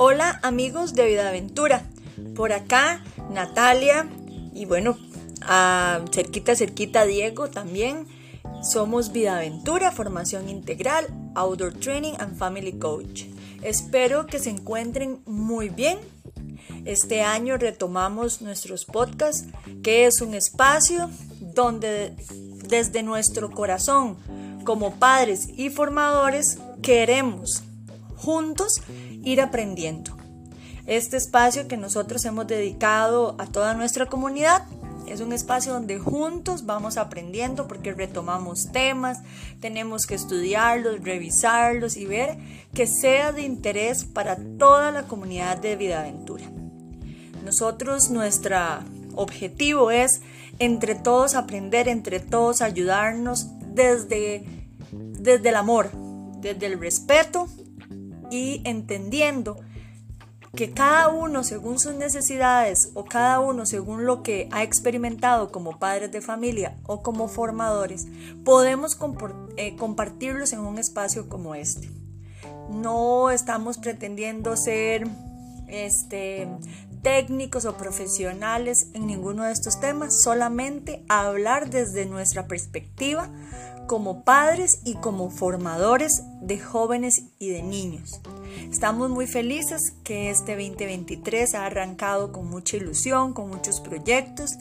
Hola amigos de Vida Aventura, por acá Natalia y bueno, cerquita, cerquita Diego también. Somos Vida Aventura, formación integral, outdoor training and family coach. Espero que se encuentren muy bien. Este año retomamos nuestros podcasts, que es un espacio donde desde nuestro corazón, como padres y formadores, queremos juntos ir aprendiendo. Este espacio que nosotros hemos dedicado a toda nuestra comunidad es un espacio donde juntos vamos aprendiendo porque retomamos temas, tenemos que estudiarlos, revisarlos y ver que sea de interés para toda la comunidad de Vida Aventura. Nosotros, nuestro objetivo es entre todos aprender, entre todos ayudarnos desde, desde el amor, desde el respeto y entendiendo que cada uno según sus necesidades o cada uno según lo que ha experimentado como padres de familia o como formadores, podemos eh, compartirlos en un espacio como este. No estamos pretendiendo ser este, técnicos o profesionales en ninguno de estos temas, solamente hablar desde nuestra perspectiva como padres y como formadores de jóvenes y de niños. Estamos muy felices que este 2023 ha arrancado con mucha ilusión, con muchos proyectos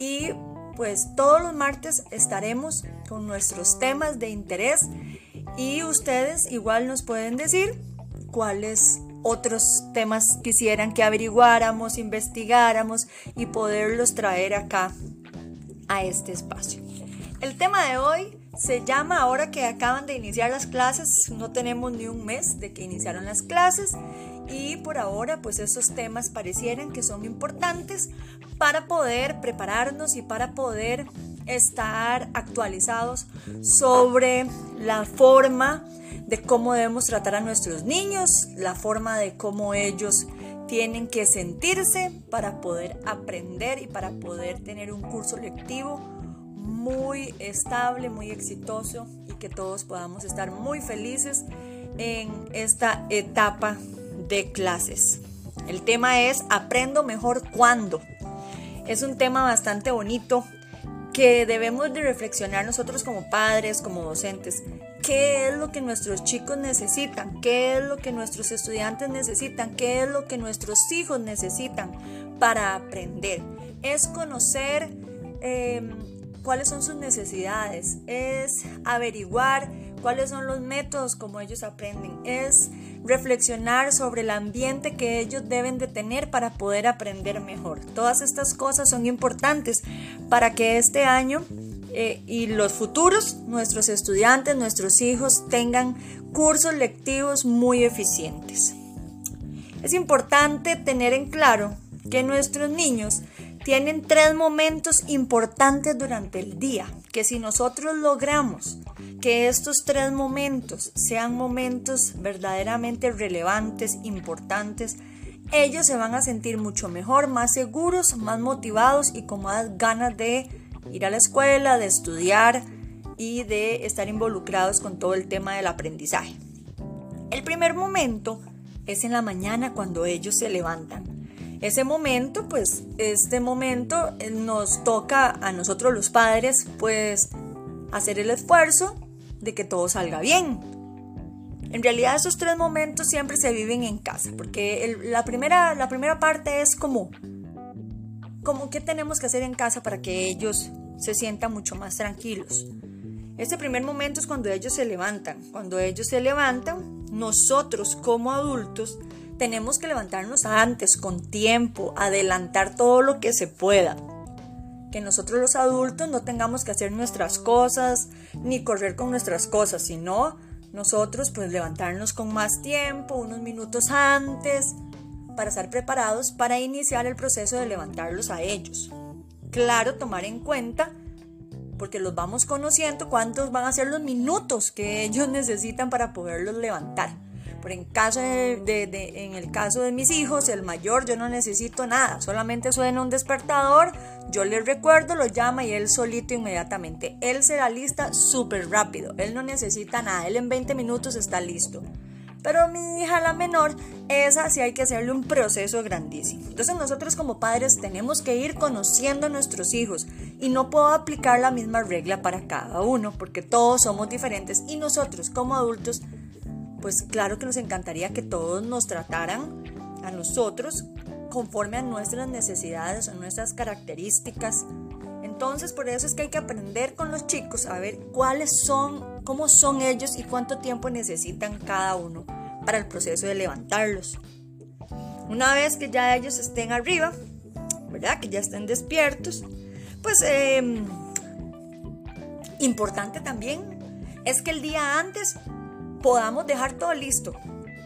y pues todos los martes estaremos con nuestros temas de interés y ustedes igual nos pueden decir cuáles otros temas quisieran que averiguáramos, investigáramos y poderlos traer acá a este espacio. El tema de hoy se llama ahora que acaban de iniciar las clases, no tenemos ni un mes de que iniciaron las clases y por ahora pues esos temas parecieran que son importantes para poder prepararnos y para poder estar actualizados sobre la forma de cómo debemos tratar a nuestros niños, la forma de cómo ellos tienen que sentirse para poder aprender y para poder tener un curso lectivo muy estable, muy exitoso y que todos podamos estar muy felices en esta etapa de clases. El tema es Aprendo mejor cuando. Es un tema bastante bonito que debemos de reflexionar nosotros como padres, como docentes. ¿Qué es lo que nuestros chicos necesitan? ¿Qué es lo que nuestros estudiantes necesitan? ¿Qué es lo que nuestros hijos necesitan para aprender? Es conocer em, cuáles son sus necesidades, es averiguar cuáles son los métodos como ellos aprenden, es reflexionar sobre el ambiente que ellos deben de tener para poder aprender mejor. Todas estas cosas son importantes para que este año eh, y los futuros, nuestros estudiantes, nuestros hijos tengan cursos lectivos muy eficientes. Es importante tener en claro que nuestros niños tienen tres momentos importantes durante el día, que si nosotros logramos que estos tres momentos sean momentos verdaderamente relevantes, importantes, ellos se van a sentir mucho mejor, más seguros, más motivados y con más ganas de ir a la escuela, de estudiar y de estar involucrados con todo el tema del aprendizaje. El primer momento es en la mañana cuando ellos se levantan. Ese momento, pues este momento eh, nos toca a nosotros los padres, pues hacer el esfuerzo de que todo salga bien. En realidad esos tres momentos siempre se viven en casa, porque la, primera, la primera parte es como, como qué tenemos que hacer en casa para que ellos se sientan mucho más tranquilos. Este primer momento es cuando ellos se levantan. Cuando ellos se levantan, nosotros como adultos tenemos que levantarnos antes, con tiempo, adelantar todo lo que se pueda. Que nosotros los adultos no tengamos que hacer nuestras cosas ni correr con nuestras cosas, sino nosotros pues levantarnos con más tiempo, unos minutos antes, para estar preparados para iniciar el proceso de levantarlos a ellos. Claro, tomar en cuenta, porque los vamos conociendo, cuántos van a ser los minutos que ellos necesitan para poderlos levantar. Por en, caso de, en el caso de mis hijos, el mayor, yo no necesito nada, solamente suena un despertador, yo le recuerdo, lo llama y él solito inmediatamente. Él será lista súper rápido, él no necesita nada, él en 20 minutos está listo. Pero mi hija, la menor, esa sí hay que hacerle un proceso grandísimo. Entonces nosotros como padres tenemos que ir conociendo a nuestros hijos y no puedo aplicar la misma regla para cada uno porque todos somos diferentes y nosotros como adultos, pues claro que nos encantaría que todos nos trataran a nosotros conforme a nuestras necesidades, a nuestras características. Entonces, por eso es que hay que aprender con los chicos a ver cuáles son, cómo son ellos y cuánto tiempo necesitan cada uno para el proceso de levantarlos. Una vez que ya ellos estén arriba, ¿verdad? Que ya estén despiertos, pues em, importante también es que el día antes podamos dejar todo listo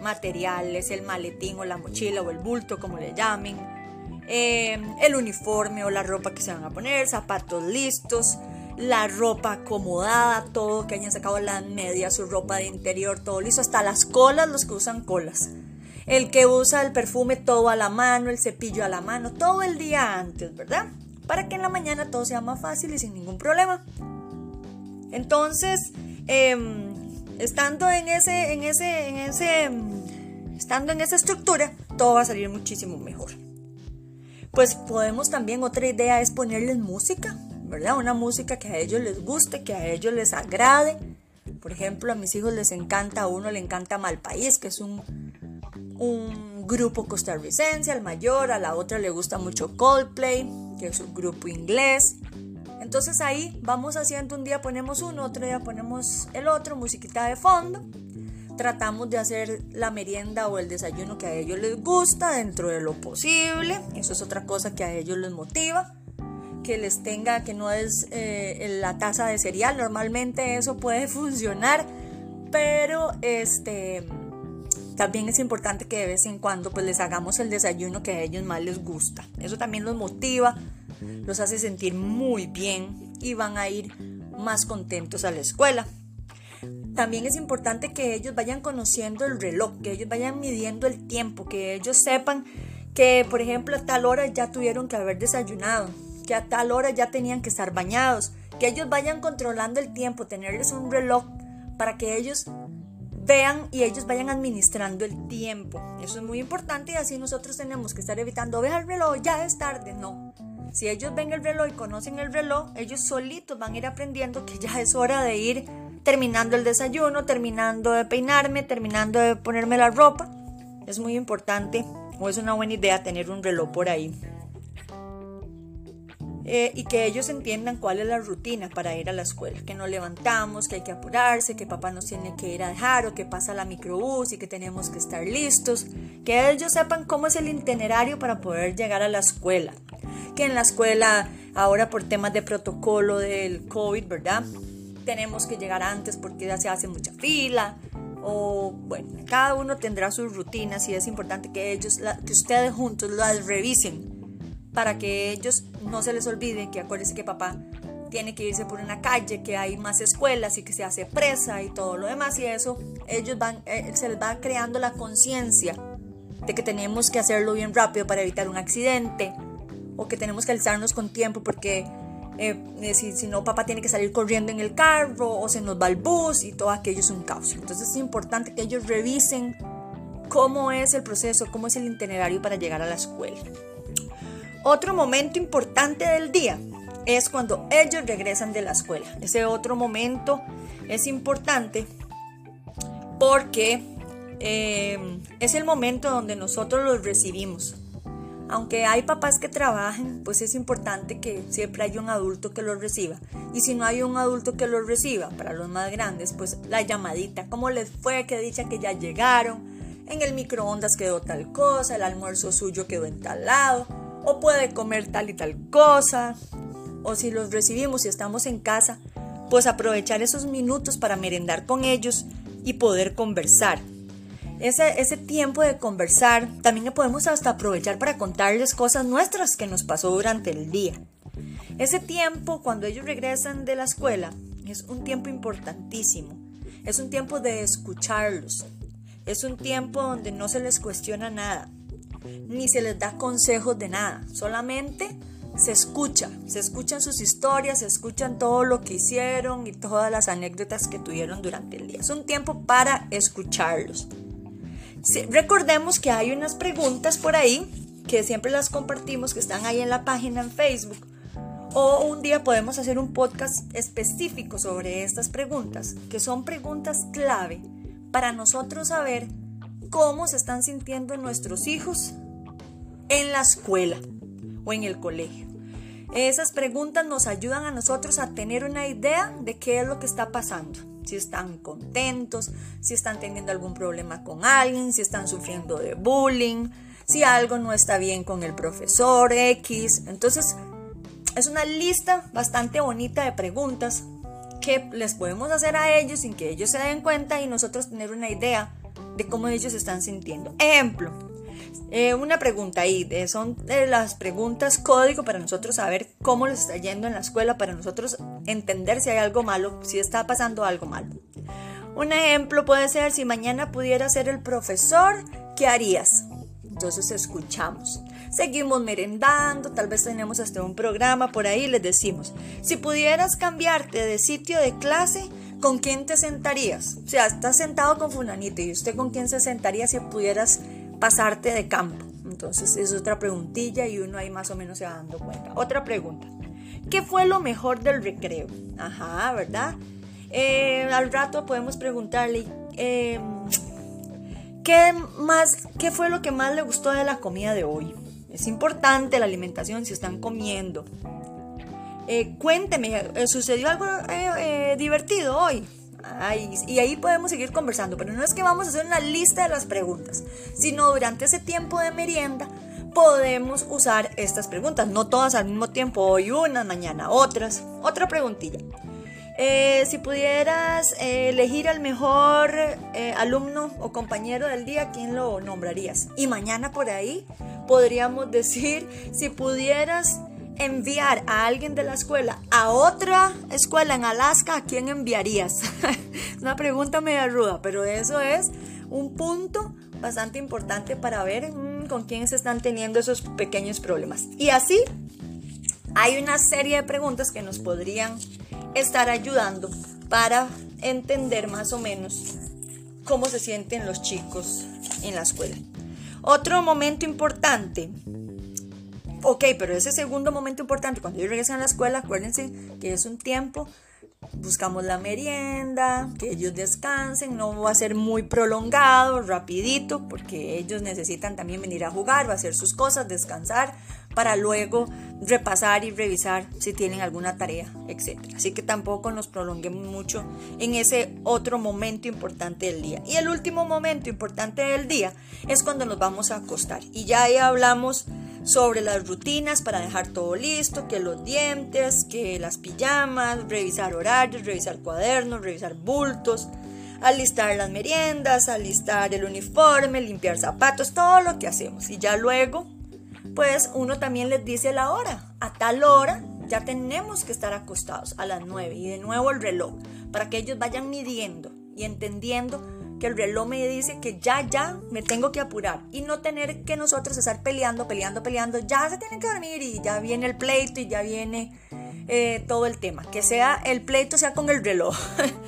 materiales, el maletín o la mochila o el bulto, como le llamen, eh, el uniforme o la ropa que se van a poner, zapatos listos, la ropa acomodada, todo que hayan sacado las medias, su ropa de interior, todo listo, hasta las colas, los que usan colas. El que usa el perfume todo a la mano, el cepillo a la mano, todo el día antes, ¿verdad? Para que en la mañana todo sea más fácil y sin ningún problema. Entonces, em, estando en ese, en ese, en ese, estando en esa estructura, todo va a salir muchísimo mejor. Pues podemos también, otra idea es ponerles música, Una música que a ellos les guste, que a ellos les agrade. Por ejemplo, a mis hijos les encanta, a uno le encanta Malpaís, que es un, un grupo costarricense, al mayor, a la otra le gusta mucho Coldplay, que es un grupo inglés. Entonces ahí vamos haciendo, un día ponemos uno, otro día ponemos el otro, musiquita de fondo. Tratamos de hacer la merienda o el desayuno que a ellos les gusta dentro de lo posible. Eso es otra cosa que a ellos les motiva. Que les tenga, que no es eh, la taza de cereal. Normalmente eso puede funcionar. Pero este también es importante que de vez en cuando pues les hagamos el desayuno que a ellos más les gusta. Eso también los motiva los hace sentir muy bien y van a ir más contentos a la escuela. También es importante que ellos vayan conociendo el reloj, que ellos vayan midiendo el tiempo, que ellos sepan que, por ejemplo, a tal hora ya tuvieron que haber desayunado, que tal hora ya tenían que estar bañados, que ellos vayan controlando el tiempo, tenerles un reloj para que ellos vean y ellos vayan administrando el tiempo. Eso es muy importante y así nosotros tenemos que estar evitando, ve el reloj, ya es tarde, no. Si ellos ven el reloj y conocen el reloj, ellos solitos van a ir aprendiendo que ya es hora de ir terminando el desayuno, terminando de peinarme, terminando de ponerme la ropa. Es muy importante o es una buena idea tener un reloj por ahí. Eh, y que ellos entiendan cuál es la rutina para ir a la escuela, que nos levantamos, que hay que apurarse, que papá nos tiene que ir a dejar o que pasa la microbús y que tenemos que estar listos, que ellos sepan cómo es el itinerario para poder llegar a la escuela, que en la escuela ahora por temas de protocolo del COVID, ¿verdad? Tenemos que llegar antes porque ya se hace mucha fila, o bueno, cada uno tendrá sus rutinas y es importante que ellos, que ustedes juntos las revisen para que ellos no se les olvide que acuérdense que papá tiene que irse por una calle, que hay más escuelas y que se hace presa y todo lo demás y eso, ellos van, eh, se les va creando la conciencia de que tenemos que hacerlo bien rápido para evitar un accidente o que tenemos que alzarnos con tiempo porque eh, eh, si, si, no papá tiene que salir corriendo en el carro o se nos va el bus y todo aquello es un caos. Entonces es importante que ellos revisen cómo es el proceso, cómo es el itinerario para llegar a la escuela. Otro momento importante del día es cuando ellos regresan de la escuela. Ese otro momento es importante porque eh, es el momento donde nosotros los recibimos. Aunque hay papás que trabajen, pues es importante que siempre haya un adulto que los reciba. Y si no hay un adulto que los reciba, para los más grandes, pues la llamadita, cómo les fue, que dicha que ya llegaron, en el microondas quedó tal cosa, el almuerzo suyo quedó en tal lado o puede comer tal y tal cosa, o si los recibimos y estamos en casa, pues aprovechar esos minutos para merendar con ellos y poder conversar. Ese, ese tiempo de conversar también podemos hasta aprovechar para contarles cosas nuestras que nos pasó durante el día. Ese tiempo cuando ellos regresan de la escuela es un tiempo importantísimo. Es un tiempo de escucharlos. Es un tiempo donde no se les cuestiona nada ni se les da consejos de nada, solamente se escucha, se escuchan sus historias, se escuchan todo lo que hicieron y todas las anécdotas que tuvieron durante el día. Es un tiempo para escucharlos. recordemos que hay unas preguntas por ahí que siempre las compartimos, que están ahí en la página en Facebook. O un día podemos hacer un podcast específico sobre estas preguntas, que son preguntas clave para nosotros saber cómo se están sintiendo nuestros hijos en la escuela o en el colegio. Esas preguntas nos ayudan a nosotros a tener una idea de qué es lo que está pasando. Si están contentos, si están teniendo algún problema con alguien, si están sufriendo de bullying, si algo no está bien con el profesor X. Entonces, es una lista bastante bonita de preguntas que les podemos hacer a ellos sin que ellos se den cuenta y nosotros tener una idea de cómo ellos están sintiendo. Ejemplo, eh, una pregunta ahí, son las preguntas código para nosotros saber cómo les está yendo en la escuela, para nosotros entender si hay algo malo, si está pasando algo malo. Un ejemplo puede ser, si mañana pudiera ser el profesor, ¿qué harías? Entonces escuchamos. Seguimos merendando, tal vez tenemos hasta un programa por ahí, les decimos, si pudieras cambiarte de sitio de clase, ¿con quién te sentarías? O sea, estás sentado con fulanito y usted con quién se sentaría si pudieras pasarte de campo. Entonces es otra preguntilla y uno ahí más o menos se va dando cuenta. Otra pregunta. ¿Qué fue lo mejor del recreo? Ajá, ¿verdad? Eh, al rato podemos preguntarle, em, ¿qué, más, ¿qué fue lo que más le gustó de la comida de hoy? Es importante la alimentación si están comiendo. Eh, cuénteme, eh, ¿sucedió algo divertido hoy? y ahí podemos seguir conversando, pero no es que vamos a hacer una lista de las preguntas, sino durante ese tiempo de merienda podemos usar estas preguntas, no todas al mismo tiempo, hoy una, mañana otras. Otra preguntilla. Eh, si pudieras eh, elegir al mejor eh, alumno o compañero del día, ¿quién lo nombrarías? Y mañana por ahí podríamos decir, si pudieras enviar a alguien de la escuela a otra escuela en Alaska, ¿a quién enviarías? Una pregunta media ruda, pero eso es un punto bastante importante para ver mm, con quién se están teniendo esos pequeños problemas. Y así hay una serie de preguntas que nos podrían estar ayudando para entender más o menos cómo se sienten los chicos en la escuela. Otro momento importante Ok, pero ese segundo momento importante, cuando ellos regresan a la escuela, acuérdense que es un tiempo, buscamos la merienda, que ellos descansen, no va a ser muy prolongado, rapidito, porque ellos necesitan también venir a jugar, a hacer sus cosas, descansar, para luego repasar y revisar si tienen alguna tarea, etc. Así que tampoco nos prolonguemos mucho en ese otro momento importante del día. Y el último momento importante del día es cuando nos vamos a acostar. Y ya ahí hablamos sobre las rutinas para dejar todo listo, que los dientes, que las pijamas, revisar horarios, revisar cuadernos, revisar bultos, alistar las meriendas, alistar el uniforme, limpiar zapatos, todo lo que hacemos. Y ya luego, pues uno también les dice la hora. A tal hora ya tenemos que estar acostados a las 9 y de nuevo el reloj para que ellos vayan midiendo y entendiendo que el reloj me dice que ya, ya me tengo que apurar y no tener que nosotros estar peleando, peleando, peleando, ya se tienen que dormir y ya viene el pleito y ya viene eh, todo el tema, que sea el pleito sea con el reloj.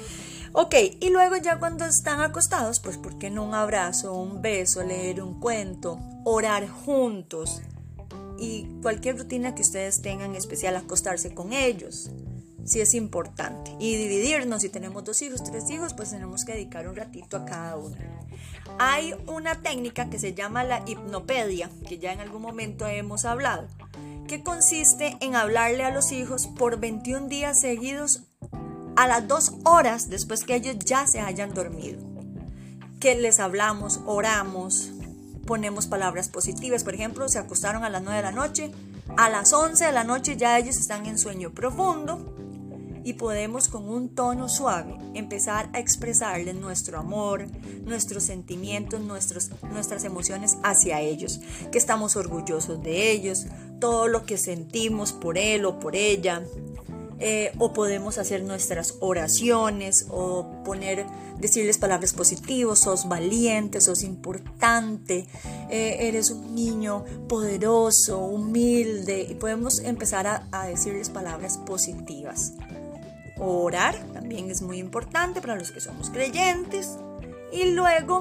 ok, y luego ya cuando están acostados, pues ¿por qué no un abrazo, un beso, leer un cuento, orar juntos? Y cualquier rutina que ustedes tengan especial, acostarse con ellos sí es importante. Y dividirnos, si tenemos dos hijos, tres hijos, pues tenemos que dedicar un ratito a cada uno. Hay una técnica que se llama la hipnopedia, que ya en algún momento hemos hablado, que consiste en hablarle a los hijos por 21 días seguidos a las dos horas después que ellos ya se hayan dormido. Que les hablamos, oramos, ponemos palabras positivas. Por ejemplo, se acostaron a las 9 de la noche, a las 11 de la noche ya ellos están en sueño profundo y podemos con un tono suave empezar a expresarles nuestro amor, nuestros sentimientos, nuestros, nuestras emociones hacia ellos, que estamos orgullosos de ellos, todo lo que sentimos por él o por ella. Eh, o podemos hacer nuestras oraciones o poner, decirles palabras positivas, sos valiente, sos importante, eh, eres un niño poderoso, humilde y podemos empezar a, a decirles palabras positivas. Orar también es muy importante para los que somos creyentes. Y luego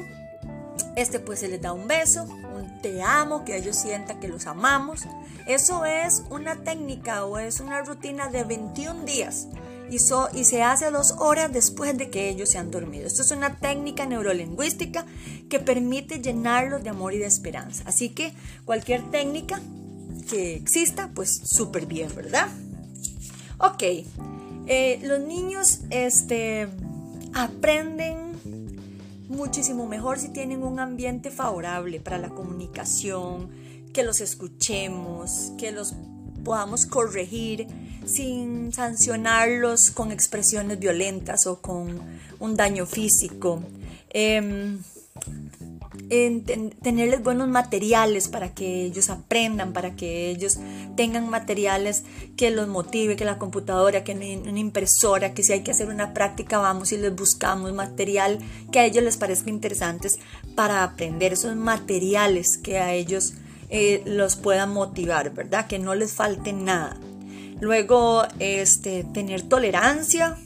este pues se les da un beso, un te amo, que ellos sientan que los amamos. Eso es una técnica o es una rutina de 21 días y, y se hace dos horas después de que ellos se han dormido. Esto es una técnica neurolingüística que permite llenarlos de amor y de esperanza. Así que cualquier técnica que exista, pues súper bien, ¿verdad? Ok, eh, los niños este, aprenden muchísimo mejor si tienen un ambiente favorable para la comunicación, que los escuchemos, que los podamos corregir sin sancionarlos con expresiones violentas o con un daño físico. Em, en tenerles buenos materiales para que ellos aprendan, para que ellos tengan materiales que los motive, que la computadora, que una impresora, que si hay que hacer una práctica vamos y les buscamos material que a ellos les parezca interesantes para aprender esos materiales que a ellos eh, los puedan motivar, ¿verdad? Que no les falte nada. Luego, este, tener tolerancia,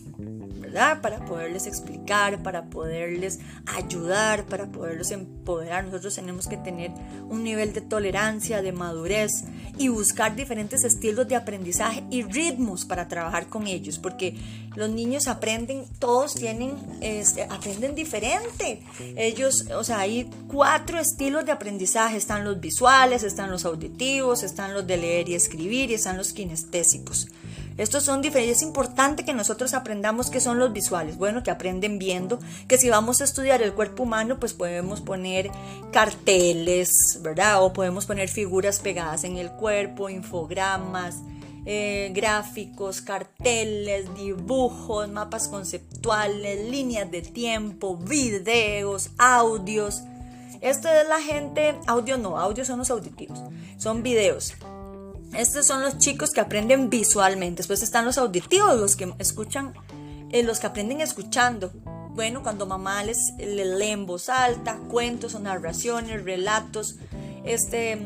para poderles explicar, para poderles ayudar, para poderlos empoderar. Nosotros tenemos que tener un nivel de tolerancia, de madurez y buscar diferentes estilos de aprendizaje y ritmos para trabajar con ellos, porque los niños aprenden, todos tienen, este, aprenden diferente. Ellos, o sea, hay cuatro estilos de aprendizaje. Están los visuales, están los auditivos, están los de leer y escribir y están los kinestésicos. Estos son diferentes. Es importante que nosotros aprendamos qué son los visuales. Bueno, que aprenden viendo, que si vamos a estudiar el cuerpo humano, pues podemos poner carteles, ¿verdad? O podemos poner figuras pegadas en el cuerpo, infogramas, eh, gráficos, carteles, dibujos, mapas conceptuales, líneas de tiempo, videos, audios. Esto es la gente, audio no, audio son los auditivos, son videos. Estos son los chicos que aprenden visualmente. Después están los auditivos, los que escuchan, eh, los que aprenden escuchando. Bueno, cuando mamá les, lee en voz alta, cuentos o narraciones, relatos, este,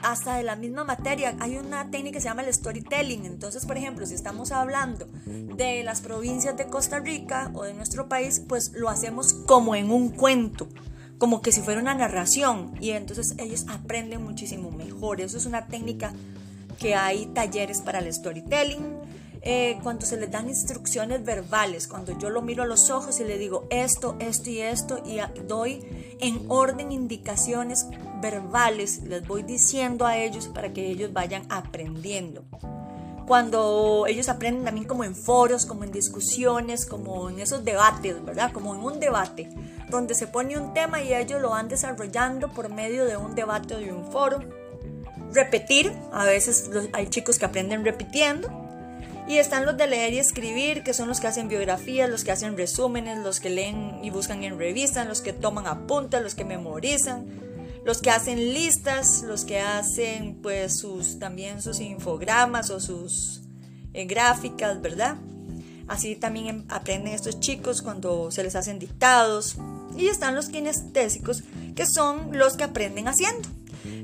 hasta de la misma materia. Hay una técnica que se llama el storytelling. Entonces, por ejemplo, si estamos hablando de las provincias de Costa Rica o de nuestro país, pues lo hacemos como en un cuento como que si fuera una narración y entonces ellos aprenden muchísimo mejor. Eso es una técnica que hay talleres para el storytelling, eh, cuando se les dan instrucciones verbales, cuando yo lo miro a los ojos y le digo esto, esto y esto y doy en orden indicaciones verbales, les voy diciendo a ellos para que ellos vayan aprendiendo. Cuando ellos aprenden también como en foros, como en discusiones, como en esos debates, ¿verdad? Como en un debate, donde se pone un tema y ellos lo van desarrollando por medio de un debate o de un foro repetir, a veces hay chicos que aprenden repitiendo, y están los de leer y escribir, que son los que hacen biografías, los que hacen resúmenes, los que leen y buscan en revistas, los que toman apuntes, los que memorizan, los que hacen listas, los que hacen pues sus también sus infogramas o sus eh, gráficas, ¿verdad? Así también em, aprenden estos chicos cuando se les hacen dictados. Y están los kinestésicos, que son los que aprenden haciendo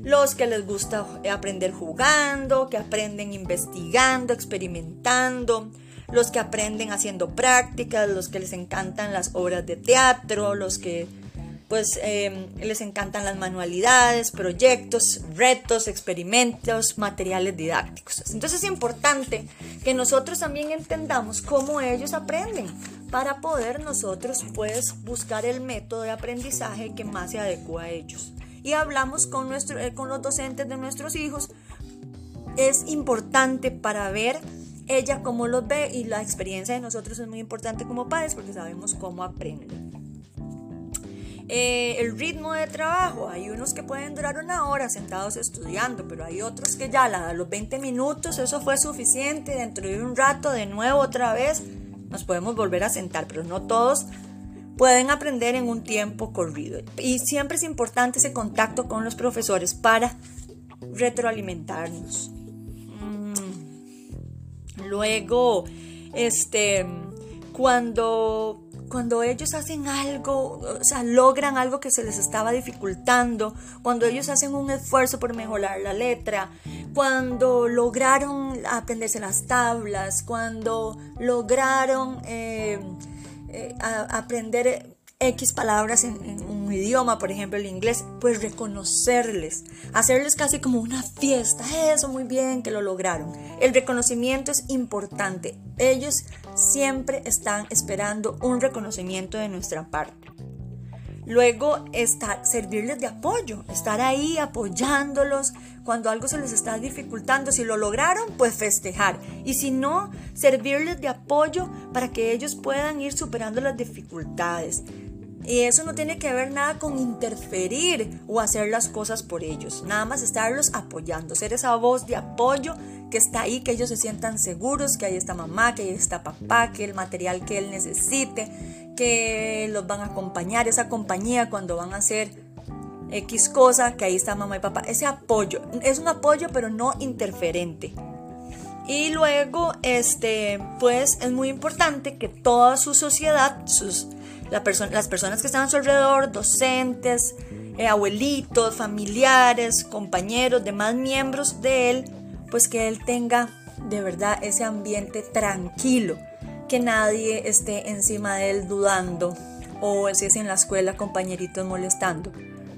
los que les gusta aprender jugando, que aprenden investigando, experimentando, los que aprenden haciendo prácticas, los que les encantan las obras de teatro, los que pues em, les encantan las manualidades, proyectos, retos, experimentos, materiales didácticos. Entonces es importante que nosotros también entendamos cómo ellos aprenden para poder nosotros pues buscar el método de aprendizaje que más se adecua a ellos y hablamos con, nuestro, eh, con los docentes de nuestros hijos, es importante para ver ella cómo los ve y la experiencia de nosotros es muy importante como padres porque sabemos cómo aprenden. Eh, el ritmo de trabajo, hay unos que pueden durar una hora sentados estudiando, pero hay otros que ya a los 20 minutos eso fue suficiente, dentro de un rato de nuevo otra vez nos podemos volver a sentar, pero no todos pueden aprender en un tiempo corrido. Y siempre es importante ese contacto con los profesores para retroalimentarnos. Mm. Luego, este, cuando, cuando ellos hacen algo, o sea, logran algo que se les estaba dificultando, cuando ellos hacen un esfuerzo por mejorar la letra, cuando lograron aprenderse las tablas, cuando lograron... Eh, eh, aprender X palabras en, un idioma, por ejemplo el inglés, pues reconocerles, hacerles casi como una fiesta, eso muy bien que lo lograron. El reconocimiento es importante, ellos siempre están esperando un reconocimiento de nuestra parte. Luego, estar, servirles de apoyo, estar ahí apoyándolos cuando algo se les está dificultando. Si lo lograron, pues festejar. Y si no, servirles de apoyo para que ellos puedan ir superando las dificultades. Y eso no tiene que ver nada con interferir o hacer las cosas por ellos. Nada más estarlos apoyando, ser esa voz de apoyo que está ahí, que ellos se sientan seguros, que ahí está mamá, que ahí está papá, que el material que él necesite, que los van a acompañar, esa compañía cuando van a hacer X cosa, que ahí está mamá y papá. Ese apoyo, es un apoyo pero no interferente. Y luego, este, pues es muy importante que toda su sociedad, sus las personas que están a su alrededor, docentes, eh, abuelitos, familiares, compañeros, demás miembros de él, pues que él tenga de verdad ese ambiente tranquilo, que nadie esté encima de él dudando o si es en la escuela compañeritos molestando,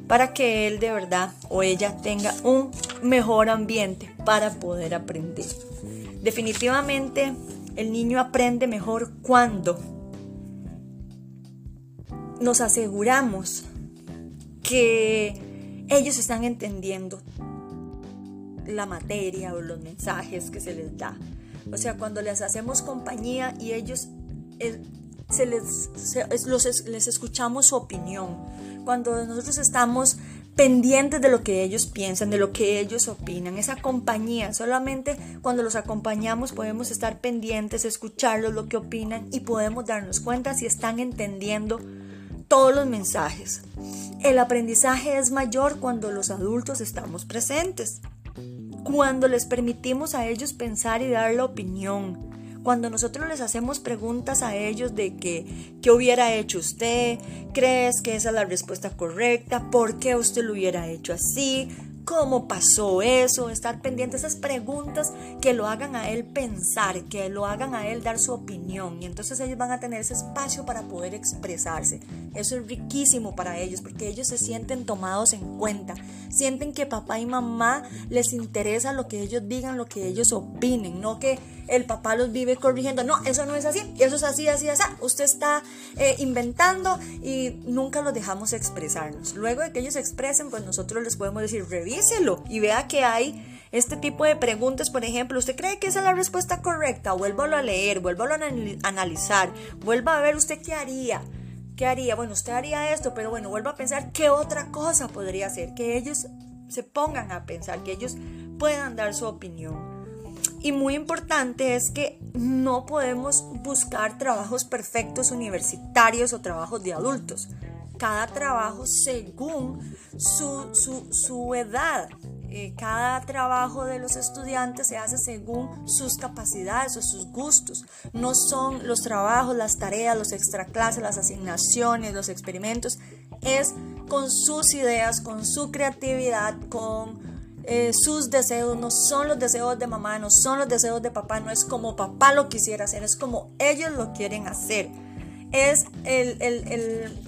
para que él de verdad o ella tenga un mejor ambiente para poder aprender. Definitivamente el niño aprende mejor cuando nos aseguramos que ellos están entendiendo la materia o los mensajes que se les da. O sea, cuando les hacemos compañía y ellos eh, se les, les escuchamos su opinión, cuando nosotros estamos pendientes de lo que ellos piensan, de lo que ellos opinan, esa compañía, solamente cuando los acompañamos podemos estar pendientes, escucharlos, lo que opinan y podemos darnos cuenta si están entendiendo todos los mensajes. El aprendizaje es mayor cuando los adultos estamos presentes, cuando les permitimos a ellos pensar y dar la opinión, cuando nosotros les hacemos preguntas a ellos de que, ¿qué hubiera hecho usted? ¿Crees que esa es la respuesta correcta? ¿Por qué usted lo hubiera hecho así? Cómo pasó eso, estar pendiente esas preguntas que lo hagan a él pensar, que lo hagan a él dar su opinión y entonces ellos van a tener ese espacio para poder expresarse. Eso es riquísimo para ellos porque ellos se sienten tomados en cuenta, sienten que papá y mamá les interesa lo que ellos digan, lo que ellos opinen, no que el papá los vive corrigiendo, no, eso no es así, eso es así, así, así, usted está eh, inventando y nunca los dejamos expresarnos. Luego de que ellos expresen, pues nosotros les podemos decir, revíselo y vea que hay este tipo de preguntas, por ejemplo, ¿usted cree que esa es la respuesta correcta? Vuélvalo a leer, vuélvalo a analizar, vuelva a ver usted qué haría. ¿Qué haría? Bueno, usted haría esto, pero bueno, vuelva a pensar qué otra cosa podría ser, que ellos se pongan a pensar, que ellos puedan dar su opinión. Y muy importante es que no podemos buscar trabajos perfectos universitarios o trabajos de adultos. Cada trabajo según su, edad. Eh, cada trabajo de los estudiantes se hace según sus capacidades o sus gustos. No son los trabajos, las tareas, los extraclases, las asignaciones, los experimentos. Es con sus ideas, con su creatividad, con eh, sus deseos no son los deseos de mamá, no son los deseos de papá, no es como papá lo quisiera hacer, es como ellos lo quieren hacer. Es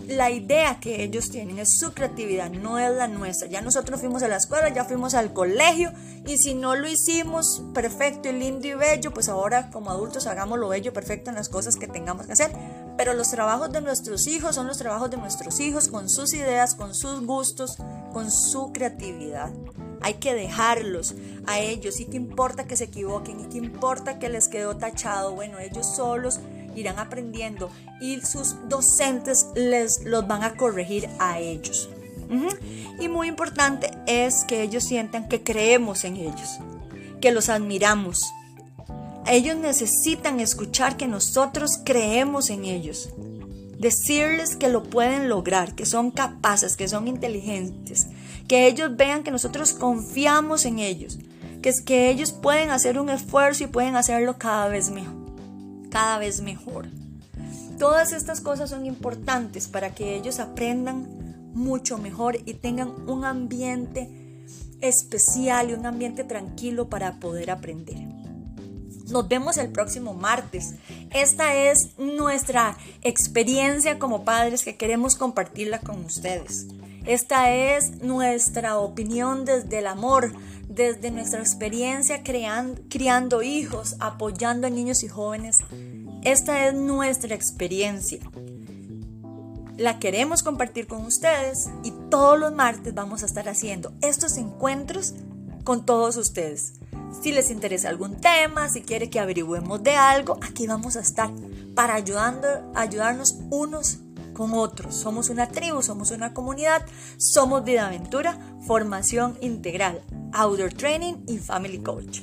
la idea que ellos tienen, es su creatividad, no es la nuestra. Ya nosotros fuimos a la escuela, ya fuimos al colegio y si no lo hicimos perfecto y lindo y bello, pues ahora como adultos hagamos lo bello, perfecto en las cosas que tengamos que hacer. Pero los trabajos de nuestros hijos son los trabajos de nuestros hijos con sus ideas, con sus gustos, con su creatividad. Hay que dejarlos a ellos. ¿Y qué importa que se equivoquen? ¿Y qué importa que les quedó tachado? Bueno, ellos solos irán aprendiendo y sus docentes les los van a corregir a ellos. Y muy importante es que ellos sientan que creemos en ellos, que los admiramos. Ellos necesitan escuchar que nosotros creemos en ellos. Decirles que lo pueden lograr, que son capaces, que son inteligentes, que ellos vean que nosotros confiamos en ellos, que es que ellos pueden hacer un esfuerzo y pueden hacerlo cada vez mejor, cada vez mejor. Todas estas cosas son importantes para que ellos aprendan mucho mejor y tengan un ambiente especial y un ambiente tranquilo para poder aprender. Nos vemos el próximo martes. Esta es nuestra experiencia como padres que queremos compartirla con ustedes. Esta es nuestra opinión desde el amor, desde nuestra experiencia creando, criando hijos, apoyando a niños y jóvenes. Esta es nuestra experiencia. La queremos compartir con ustedes y todos los martes vamos a estar haciendo estos encuentros con todos ustedes. Si les interesa algún tema, si quiere que averigüemos de algo, aquí vamos a estar para ayudando, ayudarnos unos con otros. Somos una tribu, somos una comunidad, somos Vida Aventura, formación integral, outdoor training y family coach.